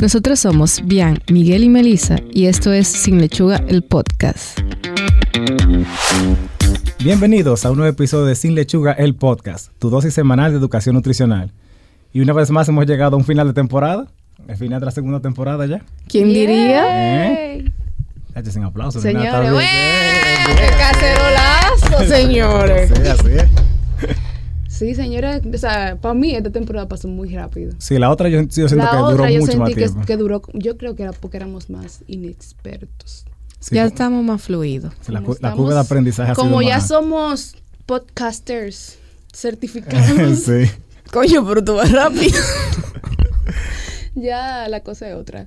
Nosotros somos Bian, Miguel y Melissa y esto es Sin Lechuga, el podcast. Bienvenidos a un nuevo episodio de Sin Lechuga, el podcast, tu dosis semanal de educación nutricional. Y una vez más hemos llegado a un final de temporada, el final de la segunda temporada ya. ¿Quién diría? ¿Eh? Sin aplausos. Señores. ¡Qué cacerolazo, señores! Sí, así es. Sí, señores, o sea, para mí esta temporada pasó muy rápido. Sí, la otra yo, yo siento La que duró otra yo mucho más sentí que, tiempo. que duró, yo creo que era porque éramos más inexpertos. Sí, ya como- estamos más fluidos. sí, la, Como curva de aprendizaje ha sido Como ya más- somos podcasters certificados, sí. Coño, pero tú vas rápido. ya la cosa es otra.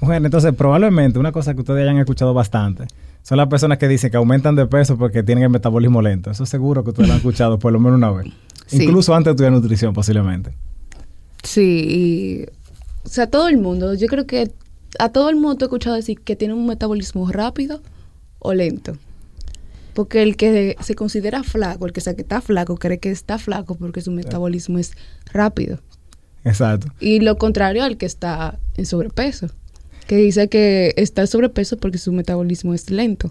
Bueno, entonces probablemente una cosa que ustedes hayan escuchado bastante son las personas que dicen que aumentan de peso porque tienen el metabolismo lento. Eso seguro que ustedes lo han escuchado por lo menos una vez. Sí. Incluso antes de estudiar nutrición posiblemente. Sí, y, o sea, todo el mundo, yo creo que a todo el mundo te he escuchado decir que tiene un metabolismo rápido o lento. Porque el que se considera flaco, el que sabe que está flaco, cree que está flaco porque su metabolismo es rápido. Exacto. Y lo contrario al que está en sobrepeso, que dice que está sobrepeso porque su metabolismo es lento.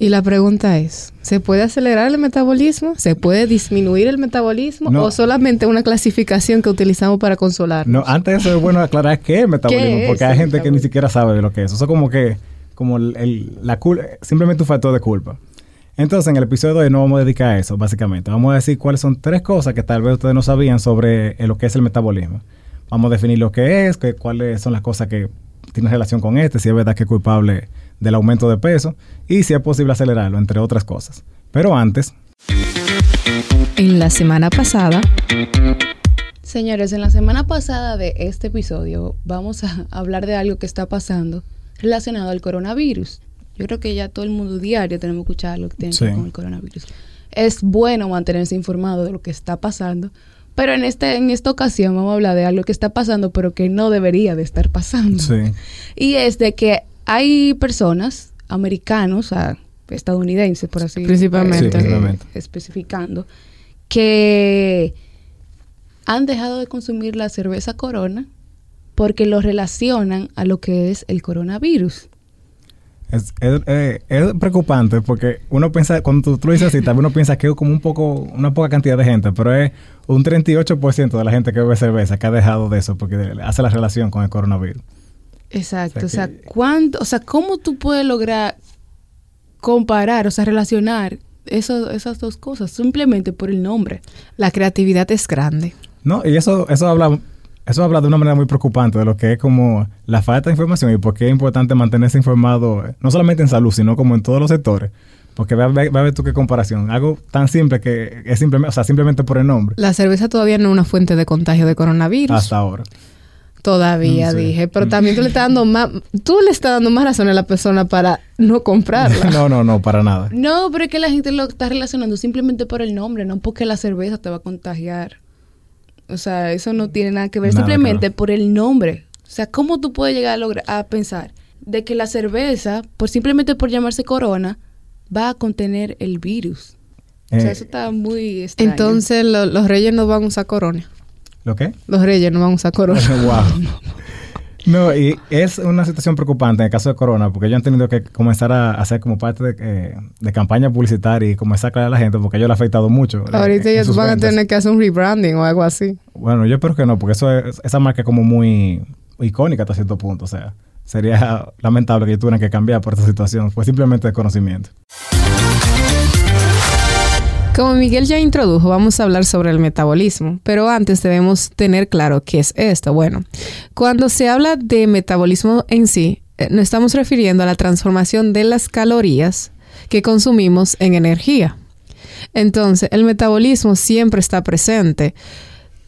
Y la pregunta es, ¿se puede acelerar el metabolismo? ¿Se puede disminuir el metabolismo? No. ¿O solamente una clasificación que utilizamos para consolar? No, antes de eso es bueno aclarar qué es metabolismo, ¿Qué es porque hay gente que ni siquiera sabe de lo que es. Eso es como que, como el, el- la cul- simplemente un factor de culpa. Entonces, en el episodio de hoy no vamos a dedicar a eso, básicamente. Vamos a decir cuáles son tres cosas que tal vez ustedes no sabían sobre eh, lo que es el metabolismo. Vamos a definir lo que es, que, cuáles son las cosas que tienen relación con este, si es verdad que es culpable del aumento de peso y si es posible acelerarlo, entre otras cosas. Pero antes, En la semana pasada, Señores, en la semana pasada de este episodio vamos a hablar de algo que está pasando relacionado al coronavirus. Yo creo que ya todo el mundo diario tenemos que escuchar lo que tiene que ver con el coronavirus. Es bueno mantenerse informado de lo que está pasando, pero en, este, en esta ocasión vamos a hablar de algo que está pasando, pero que no debería de estar pasando. sí, Y es de que hay personas, americanos, o sea, estadounidenses, por así Principalmente. Sí, eh, principalmente. especificando, que han dejado de consumir la cerveza Corona porque lo relacionan a lo que es el coronavirus. Es, es- eh, es preocupante porque uno piensa, cuando tú, tú lo dices así, también uno piensa que es como un poco, una poca cantidad de gente, pero es un 38% de la gente que bebe cerveza que ha dejado de eso porque hace la relación con el coronavirus. Exacto. O O sea sea, que- ¿cuánto, o sea, ¿cómo tú puedes lograr comparar, o sea, relacionar eso- esas dos cosas simplemente por el nombre? la creatividad es grande. No, y eso, eso habla, eso habla de una manera muy preocupante de lo que es como la falta de información y por qué es importante mantenerse informado, eh, no solamente en salud, sino como en todos los sectores. Porque va, a ver- va a ver tú qué comparación. Algo tan simple que es simplemente, o sea, simplemente por el nombre. La cerveza todavía no es una fuente de contagio de coronavirus. Hasta ahora. Todavía dije, pero Mm. también tú le estás dando más, tú le estás dando más razón a la persona para no comprarla. no, no, no, para nada. No, pero es que la gente lo está relacionando simplemente por el nombre, no porque la cerveza te va a contagiar. O sea, eso no tiene nada que ver, Nada que simplemente por el nombre. O sea, ¿cómo tú puedes llegar a, lograr, a pensar de que la cerveza, por simplemente por llamarse corona, va a contener el virus? O sea, Eh, eso está muy extraño. Entonces lo- los reyes no van a usar corona. ¿Lo qué? Los reyes no van a usar corona. wow. No, y es una situación preocupante en el caso de Corona, porque ellos han tenido que comenzar a hacer como parte de, eh, de campaña publicitaria y comenzar a aclarar a la gente, porque ellos le ha afectado mucho. eh, Ahorita ellos van ventas. a tener que hacer un rebranding o algo así. Bueno, yo espero que no, porque eso es, esa marca es como muy icónica hasta cierto punto. O sea, sería lamentable que ellos tuvieran que cambiar por esta situación. Fue simplemente de conocimiento. Como Miguel ya introdujo, vamos a hablar sobre el metabolismo, pero antes debemos tener claro qué es esto. Bueno, cuando se habla de metabolismo en sí, eh, nos estamos refiriendo a la transformación de las calorías que consumimos en energía. Entonces, el metabolismo siempre está presente.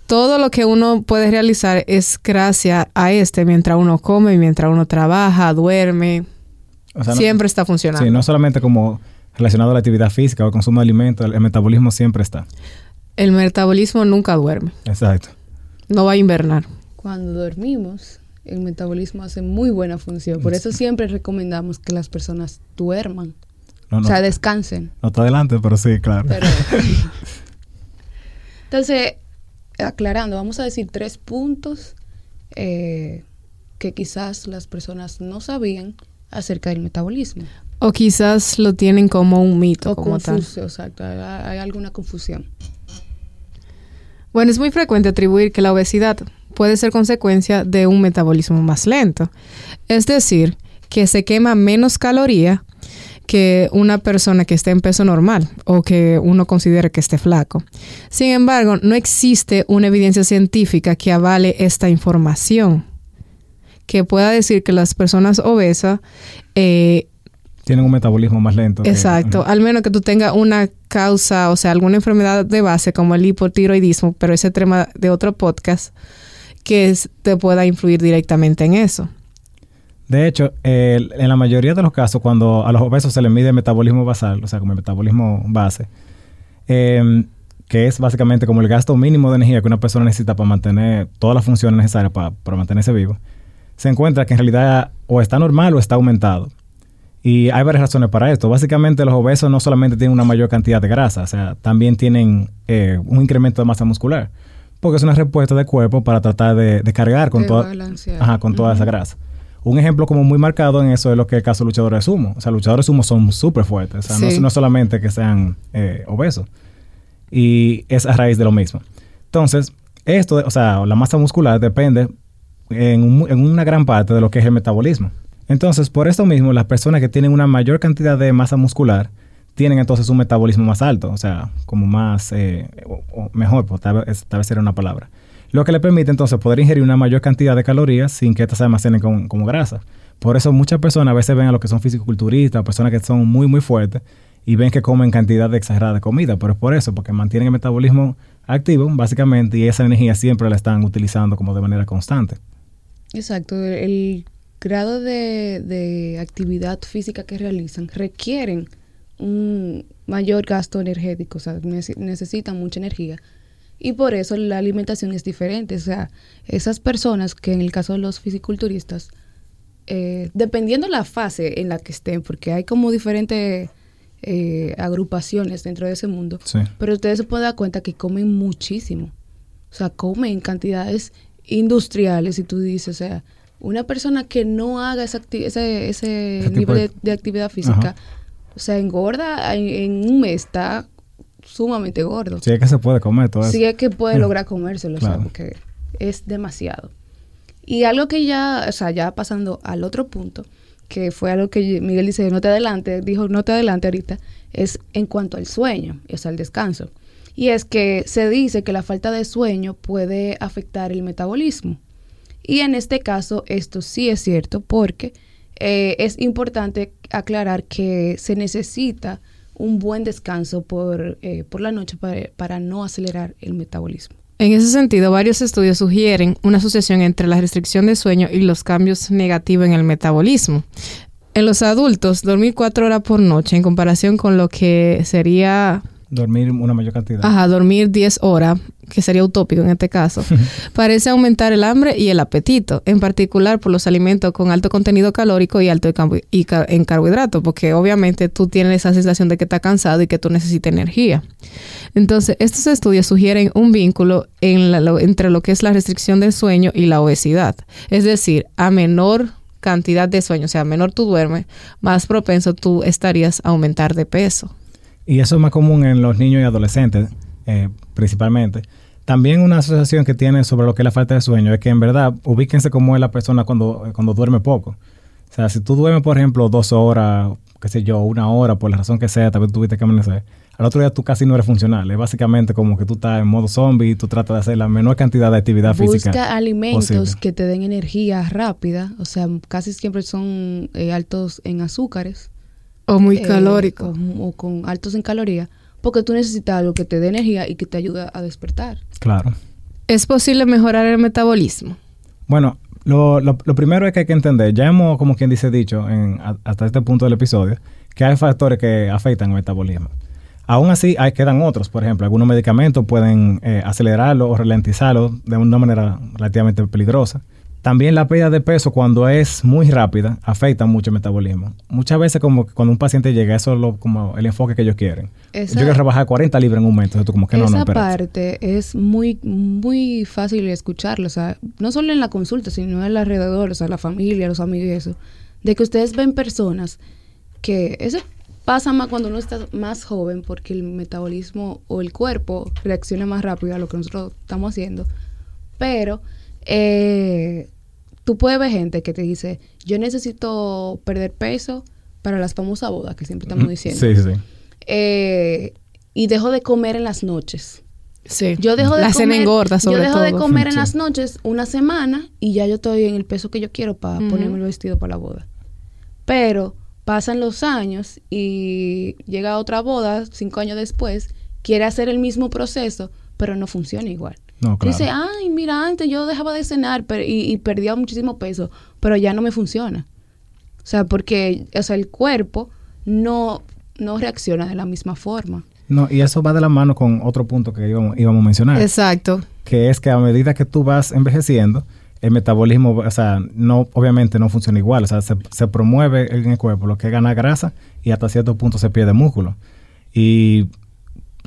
Todo lo que uno puede realizar es gracias a este mientras uno come, mientras uno trabaja, duerme. O sea, no- siempre está funcionando. Sí, no solamente como relacionado a la actividad física o el consumo de alimentos, el, el metabolismo siempre está. El metabolismo nunca duerme. Exacto. No va a invernar. Cuando dormimos, el metabolismo hace muy buena función. Por eso siempre recomendamos que las personas duerman. No, no, O sea, descansen. no está adelante, pero sí, claro. Pero- Entonces, aclarando, vamos a decir tres puntos eh, que quizás las personas no sabían acerca del metabolismo. O quizás lo tienen como un mito, O como tal. confuso, exacto. Hay, hay alguna confusión. Bueno, es muy frecuente atribuir que la obesidad puede ser consecuencia de un metabolismo más lento. Es decir, que se quema menos caloría que una persona que esté en peso normal o que uno considere que esté flaco. Sin embargo, no existe una evidencia científica que avale esta información, que pueda decir que las personas obesas eh, Tienen un metabolismo más lento. que- Exacto, al menos que tú tengas una causa, o sea, alguna enfermedad de base como el hipotiroidismo, pero ese tema de otro podcast que es- te pueda influir directamente en eso. De hecho, en la mayoría de los casos, cuando a los obesos se les mide el metabolismo basal, o sea, como el metabolismo base, eh, que es básicamente como el gasto mínimo de energía que una persona necesita para mantener todas las funciones necesarias para, para mantenerse vivo, se encuentra que en realidad o está normal o está aumentado. Y hay varias razones para esto. Básicamente los obesos no solamente tienen una mayor cantidad de grasa, o sea, también tienen eh, un incremento de masa muscular, porque es una respuesta del cuerpo para tratar de, de cargar con, De toda, ajá, con toda esa grasa. Un ejemplo como muy marcado en eso es lo que es el caso de luchadores de sumo. O sea, luchadores de sumo son súper fuertes. O sea, no- solamente que sean eh, obesos. Y es a raíz de lo mismo. Entonces, esto, o sea, la masa muscular depende en, un- en una gran parte de lo que es el metabolismo. Entonces, por esto mismo, las personas que tienen una mayor cantidad de masa muscular tienen entonces un metabolismo más alto, o sea, como más, eh, o- mejor, pues, tal, vez, tal vez sería una palabra. Lo que le permite entonces poder ingerir una mayor cantidad de calorías sin que estas se almacenen como, como grasa. Por eso muchas personas a veces ven a los que son fisicoculturistas, personas que son muy, muy fuertes, y ven que comen cantidad exagerada de comida, pero es por eso, porque mantienen el metabolismo activo, básicamente, y esa energía siempre la están utilizando como de manera constante. Exacto, el grado de, de actividad física que realizan requieren un mayor gasto energético, o sea, nece- necesitan mucha energía. Y por eso la alimentación es diferente. O sea, esas personas que en el caso de los fisiculturistas, eh, dependiendo la fase en la que estén, porque hay como diferentes eh, agrupaciones dentro de ese mundo, Sí. pero ustedes se pueden dar cuenta que comen muchísimo. O sea, comen en cantidades industriales y tú dices, o sea, una persona que no haga esa ese, ese nivel de- actividad física, Ajá. o sea, engorda en, en un mes, está sumamente gordo. Sí, es que se puede comer todo eso. Sí es que puede lograr comérselo, o sea, Claro. porque es demasiado. Y algo que ya, o sea, ya pasando al otro punto, que fue algo que Miguel dice, no te adelante, dijo, no te adelante ahorita, es en cuanto al sueño, o sea, al descanso. Y es que se dice que la falta de sueño puede afectar el metabolismo. Y en este caso, esto sí es cierto porque eh, es importante aclarar que se necesita un buen descanso por, eh, por la noche para, para no acelerar el metabolismo. En ese sentido, varios estudios sugieren una asociación entre la restricción de sueño y los cambios negativos en el metabolismo. En los adultos, dormir cuatro horas por noche en comparación con lo que sería Dormir una mayor cantidad. Ajá, dormir 10 horas, que sería utópico en este caso, parece aumentar el hambre y el apetito, en particular por los alimentos con alto contenido calórico y alto en carbo- y ca- en carbohidratos, porque obviamente tú tienes esa sensación de que estás cansado y que tú necesitas energía. Entonces, estos estudios sugieren un vínculo en la- lo- entre lo que es la restricción del sueño y la obesidad. Es decir, a menor cantidad de sueño, o sea, menor tú duermes, más propenso tú estarías a aumentar de peso. Y eso es más común en los niños y adolescentes, eh, principalmente. También una asociación que tiene sobre lo que es la falta de sueño es que en verdad ubíquense como es la persona cuando, cuando duerme poco. O sea, si tú duermes, por ejemplo, dos horas, qué sé yo, una hora, por la razón que sea, tal vez tuviste que amanecer, al otro día tú casi no eres funcional. Es básicamente como que tú estás en modo zombie y tú tratas de hacer la menor cantidad de actividad física. Busca alimentos posible. que te den energía rápida, o sea, casi siempre son eh, altos en azúcares. O muy eh, calórico. O, o con altos en calorías, porque tú necesitas algo que te dé energía y que te ayude a despertar. Claro. ¿Es posible mejorar el metabolismo? Bueno, lo, lo- lo primero es que hay que entender, ya hemos, como quien dice, dicho en- a- hasta este punto del episodio, que hay factores que afectan el metabolismo. Aún así, hay, quedan otros. Por ejemplo, algunos medicamentos pueden eh, acelerarlo o ralentizarlo de una manera relativamente peligrosa. También la pérdida de peso cuando es muy rápida afecta mucho el metabolismo. Muchas veces como que cuando un paciente llega, eso es lo, como el enfoque que ellos quieren. Esa- yo quiero rebajar 40 libras en un mes, entonces tú como que no, no, Esa parte es muy, muy fácil escucharlo, o sea, no solo en la consulta, sino en el alrededor, o sea, la familia, los amigos y eso, de que ustedes ven personas que eso pasa más cuando uno está más joven porque el metabolismo o el cuerpo reacciona más rápido a lo que nosotros estamos haciendo, pero eh, tú puedes ver gente que te dice, yo necesito perder peso para las famosas bodas que siempre estamos diciendo Sí, sí, sí. eh, y dejo de comer en las noches. Sí. Yo dejo de la cena comer, engorda sobre yo dejo todo. de comer en Sí. las noches una semana y ya yo estoy en el peso que yo quiero para ponerme el vestido para la boda. Pero pasan los años y llega otra boda cinco años después, quiere hacer el mismo proceso, pero no funciona igual. No, claro. Dice, ay, mira, antes yo dejaba de cenar pero- y, y perdía muchísimo peso, pero ya no me funciona. O sea, porque o sea, el cuerpo no, no reacciona de la misma forma. No, y eso va de la mano con otro punto que íbamos, íbamos a mencionar, Exacto. que es que a medida que tú vas envejeciendo, el metabolismo, o sea, no, obviamente no funciona igual, o sea, se, se promueve en el cuerpo lo que es ganar grasa y hasta cierto punto se pierde músculo. Y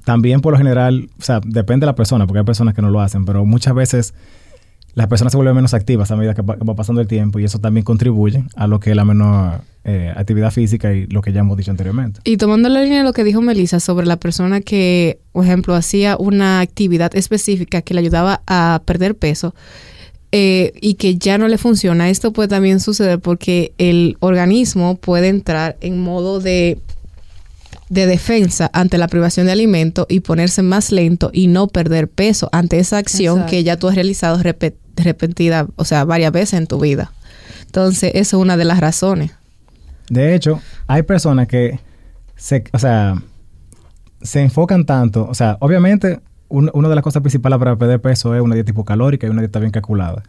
también por lo general, o sea, depende de la persona, porque hay personas que no lo hacen, pero muchas veces las personas se vuelven menos activas a medida que va, pasando el tiempo y eso también contribuye a lo que es la menor eh, actividad física y lo que ya hemos dicho anteriormente. Y tomando la línea de lo que dijo Melissa sobre la persona que, por ejemplo, hacía una actividad específica que le ayudaba a perder peso eh, y que ya no le funciona, esto puede también suceder porque el organismo puede entrar en modo de, de defensa ante la privación de alimento y ponerse más lento y no perder peso ante esa acción Exacto. que ya tú has realizado repe- repetida, o sea, varias veces en tu vida. Entonces, eso es una de las razones. De hecho, hay personas que se, o sea, se enfocan tanto, o sea, obviamente un- una de las cosas principales para perder peso es una dieta hipocalórica y una dieta bien calculada.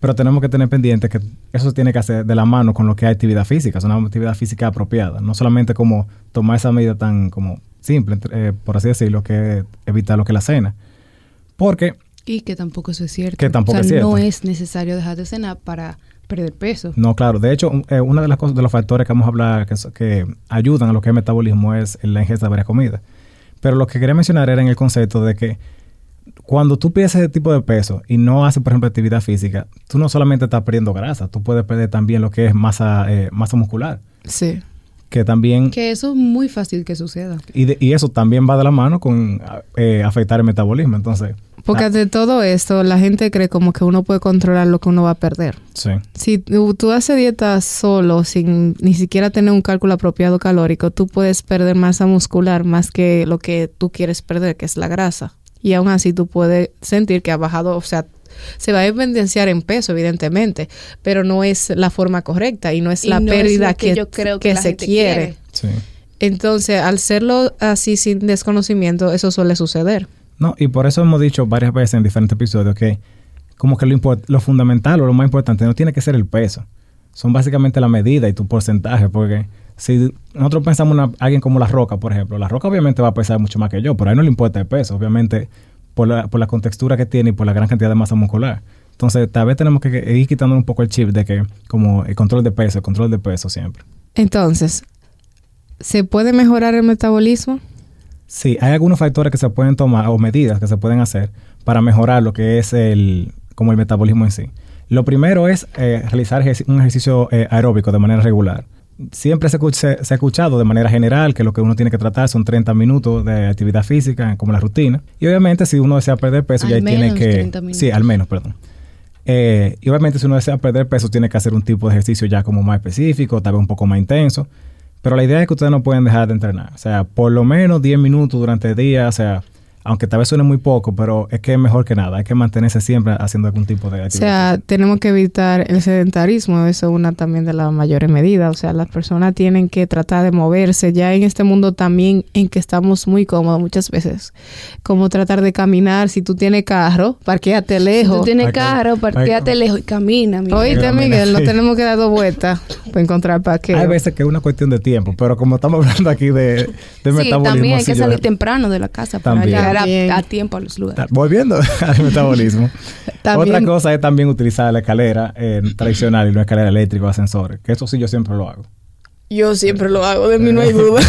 Pero tenemos que tener pendiente que eso se tiene que hacer de la mano con lo que es actividad física, es una actividad física apropiada, no solamente como tomar esa medida tan como simple, eh, por así decirlo, que es evitar lo que es la cena. Porque Y que tampoco eso es cierto. Que tampoco o sea, es cierto. no es necesario dejar de cenar para perder peso. No, claro. De hecho, eh, una de las cosas, de los factores que vamos a hablar que ayudan a lo que es metabolismo es la ingesta de varias comidas. Pero lo que quería mencionar era en el concepto de que cuando tú pierdes ese tipo de peso y no haces, por ejemplo, actividad física, tú no solamente estás perdiendo grasa, tú puedes perder también lo que es masa, eh, masa muscular, Sí. que también... Que eso es muy fácil que suceda. Y, de- y eso también va de la mano con eh, afectar el metabolismo. Entonces, Porque ah, de todo esto, la gente cree como que uno puede controlar lo que uno va a perder. sí. Si tú, tú haces dieta solo, sin ni siquiera tener un cálculo apropiado calórico, tú puedes perder masa muscular más que lo que tú quieres perder, que es la grasa. Y aún así tú puedes sentir que ha bajado, o sea, se va a evidenciar en peso, evidentemente, pero no es la forma correcta y no es Y la no pérdida que que, yo creo que la se quiere. quiere. Sí. Entonces, al serlo así sin desconocimiento, eso suele suceder. No, y por eso hemos dicho varias veces en diferentes episodios que como que lo, lo fundamental o lo más importante no tiene que ser el peso. Son básicamente la medida y tu porcentaje, porque si nosotros pensamos en alguien como La Roca, por ejemplo, La Roca obviamente va a pesar mucho más que yo, pero a él no le importa el peso, obviamente por la, por la contextura que tiene y por la gran cantidad de masa muscular. Entonces, tal vez tenemos que ir quitando un poco el chip de que como el control de peso, el control de peso siempre. Entonces, ¿se puede mejorar el metabolismo? Sí, hay algunos factores que se pueden tomar o medidas que se pueden hacer para mejorar lo que es el como el metabolismo en sí. Lo primero es eh, realizar un ejercicio eh, aeróbico de manera regular. Siempre se, se- se ha escuchado de manera general que lo que uno tiene que tratar son 30 minutos de actividad física como la rutina. Y obviamente si uno desea perder peso Al ya tiene menos que... 30 minutos. Sí, al menos, perdón. Eh, y obviamente si uno desea perder peso tiene que hacer un tipo de ejercicio ya como más específico, tal vez un poco más intenso. Pero la idea es que ustedes no pueden dejar de entrenar. O sea, por lo menos 10 minutos durante el día. O sea, aunque tal vez suene muy poco, pero es que es mejor que nada. Hay que mantenerse siempre haciendo algún tipo de O actividad. sea, tenemos que evitar el sedentarismo, eso es una también de las mayores medidas. O sea, las personas tienen que tratar de moverse ya en este mundo también en que estamos muy cómodos muchas veces. Como tratar de caminar, si tú tienes carro, parquéate Si lejos. tú tienes carro, parquéate lejos y camina. mi Oíste, Camina, Miguel, no tenemos que dar dos vueltas para encontrar parqueo. Hay veces que es una cuestión de tiempo, pero como estamos hablando aquí de, de Sí, metabolismo... también hay que yo- salir temprano de la casa para También. Llegar a, a tiempo a los lugares. Volviendo al metabolismo. También- Otra cosa es también utilizar la escalera eh, tradicional y no escalera eléctrica o ascensores. Que eso sí yo siempre lo hago. Yo siempre lo hago, de mí no hay duda.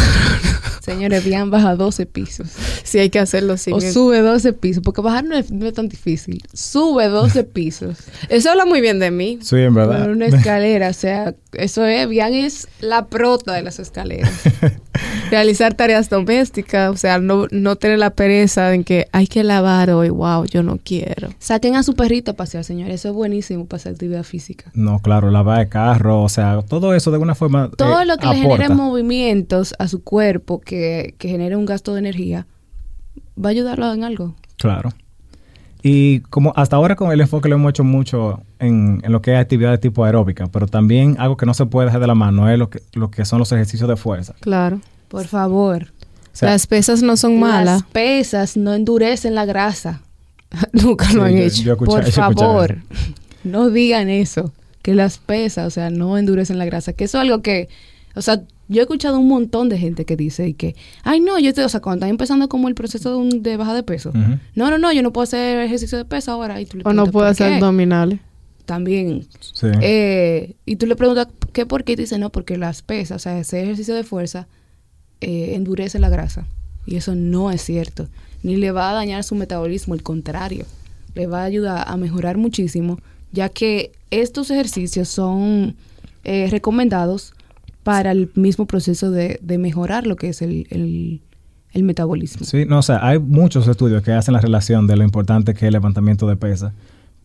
Señores, Bian baja 12 pisos. Sí, hay que hacerlo sin o sube 12 pisos, porque bajar no es, no es tan difícil. Sube 12 pisos. Eso habla muy bien de mí. Sí, en verdad. Por una escalera, o sea, eso es, Bian es la prota de las escaleras. Realizar tareas domésticas, o sea, no, no tener la pereza en que hay que lavar hoy, wow, yo no quiero. Saquen a su perrito a pasear, señores, eso es buenísimo para hacer actividad física. No, claro, lavar de carro, o sea, todo eso de alguna forma. Todo eh, lo que le genere movimientos a su cuerpo que, que genere un gasto de energía, va a ayudarlo en algo. Claro. Y como hasta ahora con el enfoque lo hemos hecho mucho en, en lo que es actividad de tipo aeróbica, pero también algo que no se puede dejar de la mano es lo que, lo que son los ejercicios de fuerza. Claro. Por favor. O sea, Las pesas no son malas. Las pesas no endurecen la grasa. Nunca lo Sí, han yo- hecho. yo escuché- Por favor, eso. no digan eso. Que las pesas, o sea, no endurecen la grasa. Que eso es algo que, o sea, yo he escuchado un montón de gente que dice y que, ay, no, yo te, o sea, cuando están empezando como el proceso de, un- de baja de peso. No, no, no, yo no puedo hacer ejercicio de peso ahora. Y tú le O no preguntas, puedo ¿por hacer qué? abdominales. También. Sí. Eh, y tú le preguntas, ¿qué por qué? Y te dice, no, porque las pesas, o sea, ese ejercicio de fuerza eh, endurece la grasa. Y eso no es cierto. Ni le va a dañar su metabolismo, al contrario. Le va a ayudar a mejorar muchísimo, ya que estos ejercicios son eh, recomendados para el mismo proceso de, de mejorar lo que es el, el- el metabolismo. Sí, no, o sea, hay muchos estudios que hacen la relación de lo importante que es el levantamiento de pesas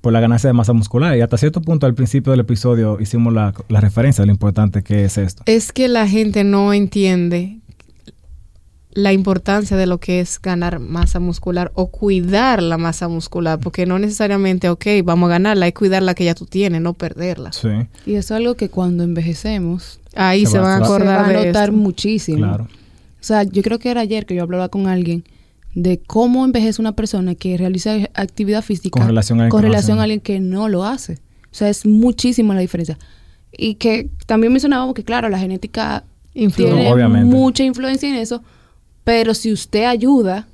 por la ganancia de masa muscular. Y hasta cierto punto, al principio del episodio, hicimos la, la referencia de lo importante que es esto. Es que la gente no entiende la importancia de lo que es ganar masa muscular o cuidar la masa muscular, porque no necesariamente, ok, vamos a ganarla, hay que cuidar la que ya tú tienes, no perderla. Sí, Y eso es algo que cuando envejecemos Ahí Se se, va- van a va- se acordar va a de notar esto. muchísimo. claro. O sea, yo creo que era ayer que yo hablaba con alguien de cómo envejece una persona que realiza actividad física Con relación a alguien con que no relación hace. a alguien que no lo hace. O sea, es muchísima la diferencia. Y que también mencionábamos que, claro, la genética Influye. tiene obviamente. mucha influencia en eso, pero si usted ayuda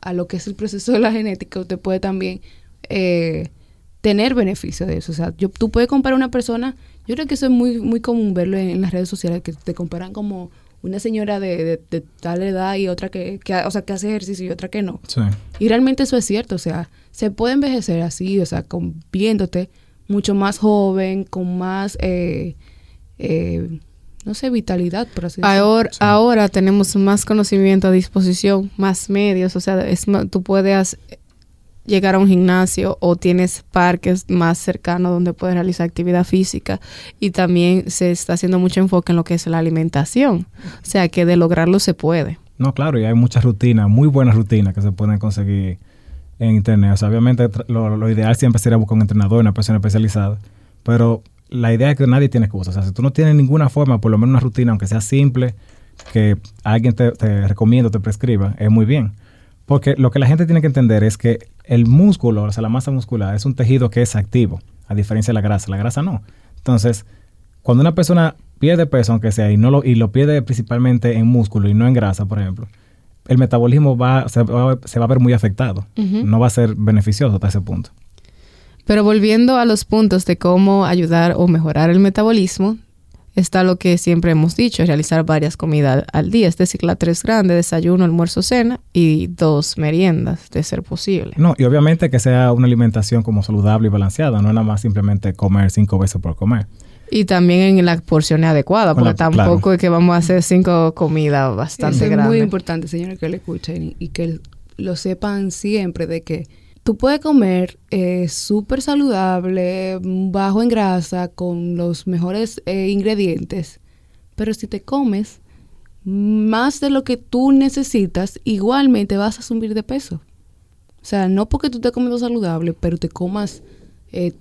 a lo que es el proceso de la genética, usted puede también eh, tener beneficio de eso. O sea, yo, tú puedes comparar una persona, yo creo que eso es muy, muy común verlo en, en las redes sociales, que te comparan como una señora de, de- de tal edad y otra que, que, o sea, que hace ejercicio y otra que no. Sí. Y realmente eso es cierto, o sea, se puede envejecer así, o sea, con, viéndote mucho más joven, con más, eh, eh, no sé, vitalidad, por así decirlo. Ahora, Sí. ahora tenemos más conocimiento a disposición, más medios, o sea, es tú puedes llegar a un gimnasio o tienes parques más cercanos donde puedes realizar actividad física y también se está haciendo mucho enfoque en lo que es la alimentación, o sea, que de lograrlo se puede. No, claro, y hay muchas rutinas, muy buenas rutinas que se pueden conseguir en internet. O sea, obviamente lo, ideal siempre sería buscar un entrenador, una persona especializada, pero la idea es que nadie tiene excusa. O sea, si tú no tienes ninguna forma, por lo menos una rutina, aunque sea simple, que alguien te, te recomienda o te prescriba, es muy bien. Porque lo que la gente tiene que entender es que el músculo, o sea, la masa muscular, es un tejido que es activo, a diferencia de la grasa. La grasa no. Entonces, cuando una persona pierde peso, aunque sea, y, no lo, y lo pierde principalmente en músculo y no en grasa, por ejemplo, el metabolismo va, se, va, se va a ver muy afectado. No va a ser beneficioso hasta ese punto. Pero volviendo a los puntos de cómo ayudar o mejorar el metabolismo, está lo que siempre hemos dicho, realizar varias comidas al día, es decir, la tres grandes, desayuno, almuerzo, cena y dos meriendas, de ser posible. No, y obviamente que sea una alimentación como saludable y balanceada, no nada más simplemente comer cinco veces por comer. Y también en la porción adecuada, Con porque la- tampoco claro. es que vamos a hacer cinco comidas bastante Eso es grandes. muy importante, señores, que lo escuchen y, y que lo sepan siempre de que tú puedes comer eh, súper saludable, bajo en grasa, con los mejores eh, ingredientes, pero si te comes más de lo que tú necesitas, igualmente vas a subir de peso. O sea, no porque tú estés comiendo saludable, pero te comas eh,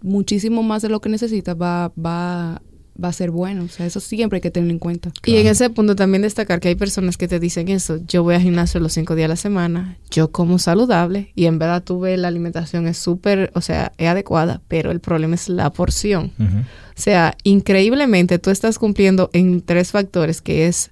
muchísimo más de lo que necesitas, va, va, va a ser bueno. O sea, eso siempre hay que tenerlo en cuenta. Y en ese punto también destacar que hay personas que te dicen eso, yo voy al gimnasio los cinco días a la semana, yo como saludable y en verdad tú ves la alimentación es súper, o sea, es adecuada, pero el problema es la porción. O sea, increíblemente tú estás cumpliendo en tres factores que es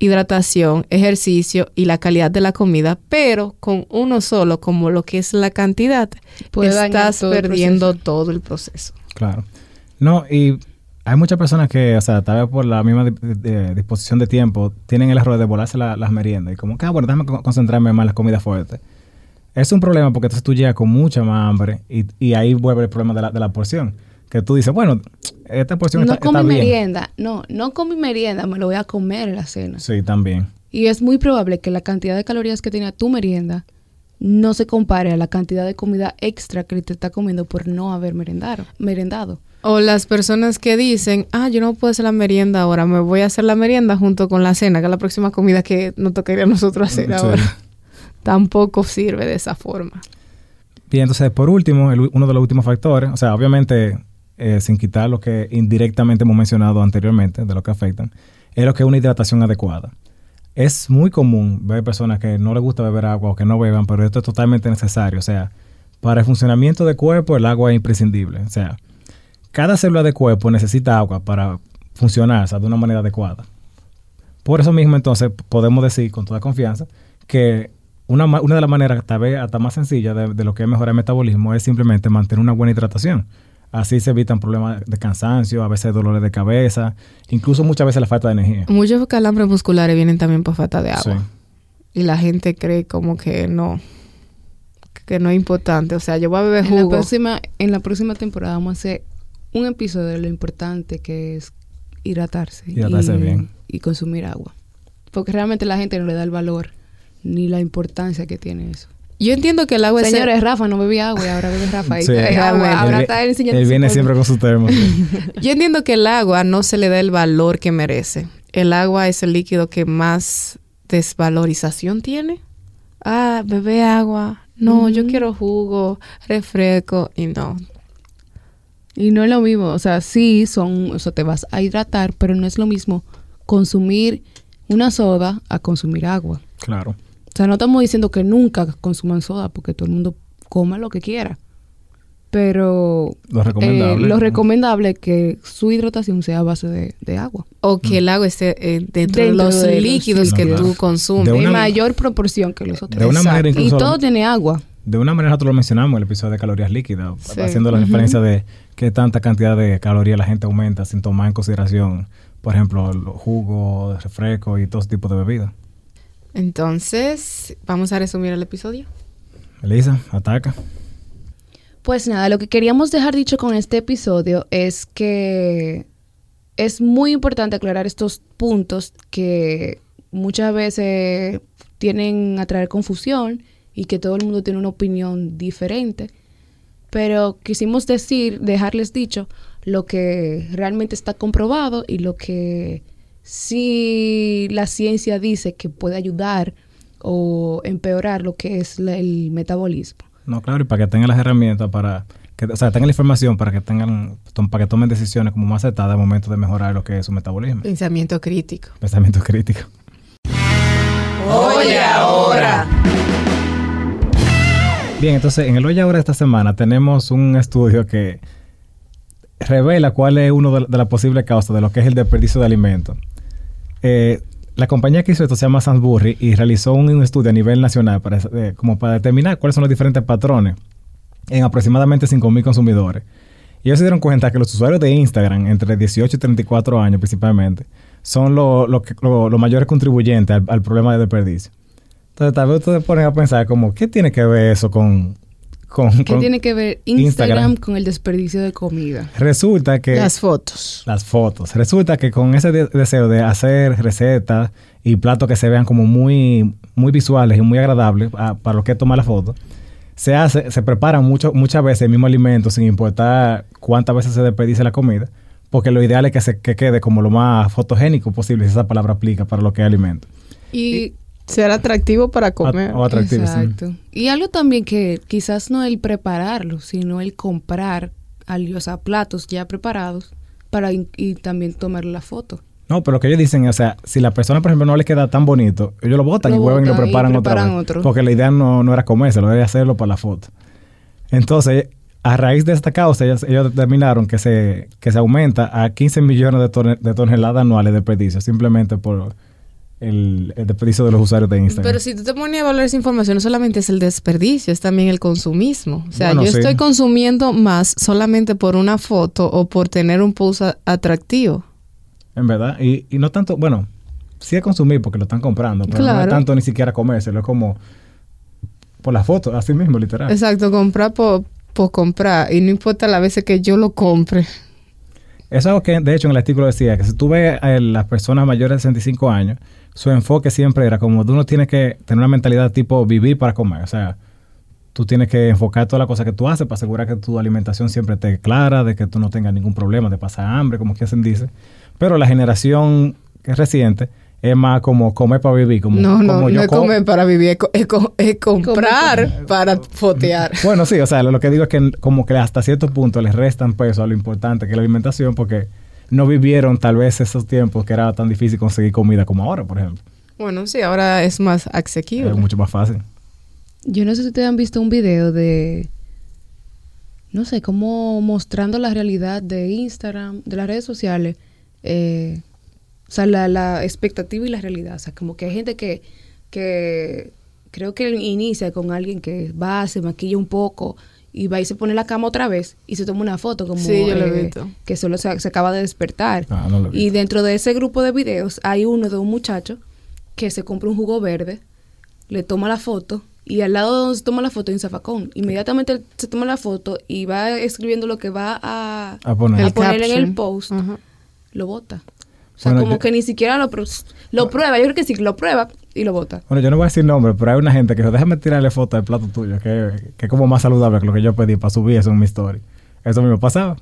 hidratación, ejercicio y la calidad de la comida, pero con uno solo, como lo que es la cantidad, Puede estás todo perdiendo todo el proceso. Claro. No, y hay muchas personas que, o sea, tal vez por la misma disposición de tiempo, tienen el error de volarse la- las meriendas. Y como que, ah, bueno, déjame co- concentrarme más en las comidas fuertes. Es un problema porque entonces tú llegas con mucha más hambre y, y ahí vuelve el problema de la, de la porción. Que tú dices, bueno, esta porción No está, está bien. merienda. No, no comí merienda, me lo voy a comer en la cena. Sí, también. Y es muy probable que la cantidad de calorías que tenía tu merienda no se compare a la cantidad de comida extra que te está comiendo por no haber merendado. merendado. O las personas que dicen, ah, yo no puedo hacer la merienda ahora, me voy a hacer la merienda junto con la cena, que es la próxima comida que nos tocaría a nosotros hacer Sí. ahora. Tampoco sirve de esa forma. Bien, entonces, por último, el- uno de los últimos factores, o sea, obviamente, eh, sin quitar lo que indirectamente hemos mencionado anteriormente, de lo que afectan, es lo que es una hidratación adecuada. Es muy común ver personas que no les gusta beber agua o que no beban, pero esto es totalmente necesario. O sea, para el funcionamiento del cuerpo, el agua es imprescindible. O sea, cada célula del cuerpo necesita agua para funcionar o sea, de una manera adecuada. Por eso mismo, entonces, podemos decir con toda confianza que una, de las maneras, tal vez hasta más sencillas de, de lo que es mejorar el metabolismo es simplemente mantener una buena hidratación. Así se evitan problemas de cansancio, a veces dolores de cabeza, incluso muchas veces la falta de energía. Muchos calambres musculares vienen también por falta de agua. Sí. Y la gente cree como que no, que no es importante. O sea, yo voy a beber En la, jugo. próxima, en la próxima temporada vamos a hacer un episodio de lo importante que es hidratarse, Hidratarse y, bien. y consumir agua. Porque realmente la gente no le da el valor ni la importancia que tiene eso. Yo entiendo que el agua es... Señores, Rafa no bebía agua y ahora bebe Rafa. y Sí. bebe agua. Ahora Él- está enseñando Él su viene siempre con sus termos. sí. Yo entiendo que el agua no se le da el valor que merece. El agua es el líquido que más desvalorización tiene. Ah, bebé agua. No, yo quiero jugo, refresco y no. Y no es lo mismo, o sea, sí son, o sea, te vas a hidratar, pero no es lo mismo consumir una soda a consumir agua. claro. O sea, no estamos diciendo que nunca consuman soda, porque todo el mundo coma lo que quiera. Pero Lo eh, recomendable. lo recomendable es que su hidratación sea a base de, de agua. O que el agua esté eh, dentro, de los de los líquidos que tú consumes. De En una- mayor proporción que los otros. de una manera incluso- Y todo tiene agua. De una manera nosotros lo mencionamos en el episodio de calorías líquidas, Sí. haciendo la Ujú. referencia de qué tanta cantidad de calorías la gente aumenta sin tomar en consideración, por ejemplo, los jugos, refrescos y todo ese tipo de bebidas. Entonces, vamos a resumir el episodio. Elisa, ataca. Pues nada, lo que queríamos dejar dicho con este episodio es que es muy importante aclarar estos puntos que muchas veces tienen a traer confusión y que todo el mundo tiene una opinión diferente. Pero quisimos decir, dejarles dicho lo que realmente está comprobado y lo que sí la ciencia dice que puede ayudar o empeorar lo que es la- el metabolismo. No, claro, y para que tengan las herramientas para, que, o sea, tengan la información para que tengan, para que tomen decisiones como más acertadas al momento de mejorar lo que es su metabolismo. Pensamiento crítico. Pensamiento crítico. Oye ahora. Bien, entonces en el Hoy Ahora esta semana tenemos un estudio que revela cuál es uno de, las posibles causas de lo que es el desperdicio de alimentos. Eh, la compañía que hizo esto se llama Sainsbury y realizó un, estudio a nivel nacional para, eh, como para determinar cuáles son los diferentes patrones en aproximadamente 5.000 consumidores. Y ellos se dieron cuenta que los usuarios de Instagram, entre 18 y 34 años principalmente, son los mayores contribuyentes al, al problema de desperdicio. Entonces, tal vez ustedes ponen a pensar como, ¿qué tiene que ver eso con... con, ¿Qué con- tiene que ver Instagram, Instagram. con el desperdicio de comida? Resulta que... Las fotos. las fotos. Resulta que con ese de- deseo de hacer recetas y platos que se vean como muy, muy visuales y muy agradables ah, para los que toman la foto, se hace, se preparan mucho, muchas veces el mismo alimento sin importar cuántas veces se desperdicie la comida, porque lo ideal es que se que quede como lo más fotogénico posible, si esa palabra aplica para lo que es alimento. Y, Ser atractivo para comer. O atractivo, sí. exacto. Y algo también que quizás no el prepararlo, sino el comprar al- o sea, platos ya preparados para y también tomar la foto. No, pero lo que ellos dicen, o sea, si la persona, por ejemplo, no le queda tan bonito, ellos lo botan Lo y vuelven y lo botan y preparan, otra preparan vez. otro. Porque la idea no, no era comérselo, era hacerlo para la foto. Entonces, a raíz de esta causa, ellos, ellos determinaron que se, que se aumenta a 15 millones de, tone- de toneladas anuales de desperdicio, simplemente por el, el desperdicio de los usuarios de Instagram. Pero si tú te pones a evaluar esa información, no solamente es el desperdicio, es también el consumismo. O sea, Bueno, yo sí. estoy consumiendo más solamente por una foto o por tener un post atractivo. En verdad. Y, y no tanto, bueno, sí es consumir porque lo están comprando, pero no es tanto ni siquiera comérselo, es como por la foto, así mismo, literal. Exacto, comprar por, por comprar. Y no importa las veces que yo lo compre. Eso es algo que, de hecho, en el artículo decía que si tú ves a las personas mayores de 65 años, su enfoque siempre era como tú no tienes que tener una mentalidad tipo vivir para comer. O sea, tú tienes que enfocar todas las cosas que tú haces para asegurar que tu alimentación siempre esté clara, de que tú no tengas ningún problema de pasar hambre, como quien dice. Pero la generación que es reciente es más como comer para vivir. Como, no, no, como no yo es co- comer para vivir, es, co- es co- es comprar para fotear. Bueno, sí, o sea, lo, lo que digo es que como que hasta cierto punto les restan peso a lo importante que es la alimentación porque no vivieron tal vez esos tiempos que era tan difícil conseguir comida como ahora, por ejemplo. Bueno, sí, ahora es más asequible. Es mucho más fácil. Yo no sé si ustedes han visto un video de, no sé, como mostrando la realidad de Instagram, de las redes sociales, eh, o sea, la, la expectativa y la realidad. O sea, como que hay gente que, que creo que inicia con alguien que va, se maquilla un poco y va y se pone la cama otra vez y se toma una foto como Sí, yo lo he eh, visto. que solo se, se acaba de despertar. Ah, no lo he y visto. dentro de ese grupo de videos hay uno de un muchacho que se compra un jugo verde, le toma la foto y al lado de donde se toma la foto hay un zafacón. Inmediatamente él se toma la foto y va escribiendo lo que va a, A poner. a El poner en el post, lo bota. O sea, Bueno, como yo- que ni siquiera lo, lo prueba. Yo creo que sí, lo prueba y lo bota. Bueno, yo no voy a decir nombre, pero hay una gente que dijo, déjame tirarle foto del plato tuyo, que, que es como más saludable que lo que yo pedí para subir eso en mi story. Eso mismo pasaba.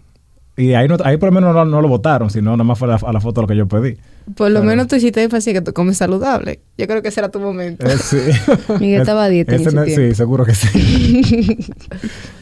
Y ahí, no, ahí por lo menos no, no lo votaron, sino nada más fue a la, a la foto lo que yo pedí. Por lo Pero- menos tú hiciste énfasis que tú comes saludable. Yo creo que ese era tu momento. Eh, sí. Miguel estaba a dieta en Ese ese no- tiempo. Sí, seguro que sí.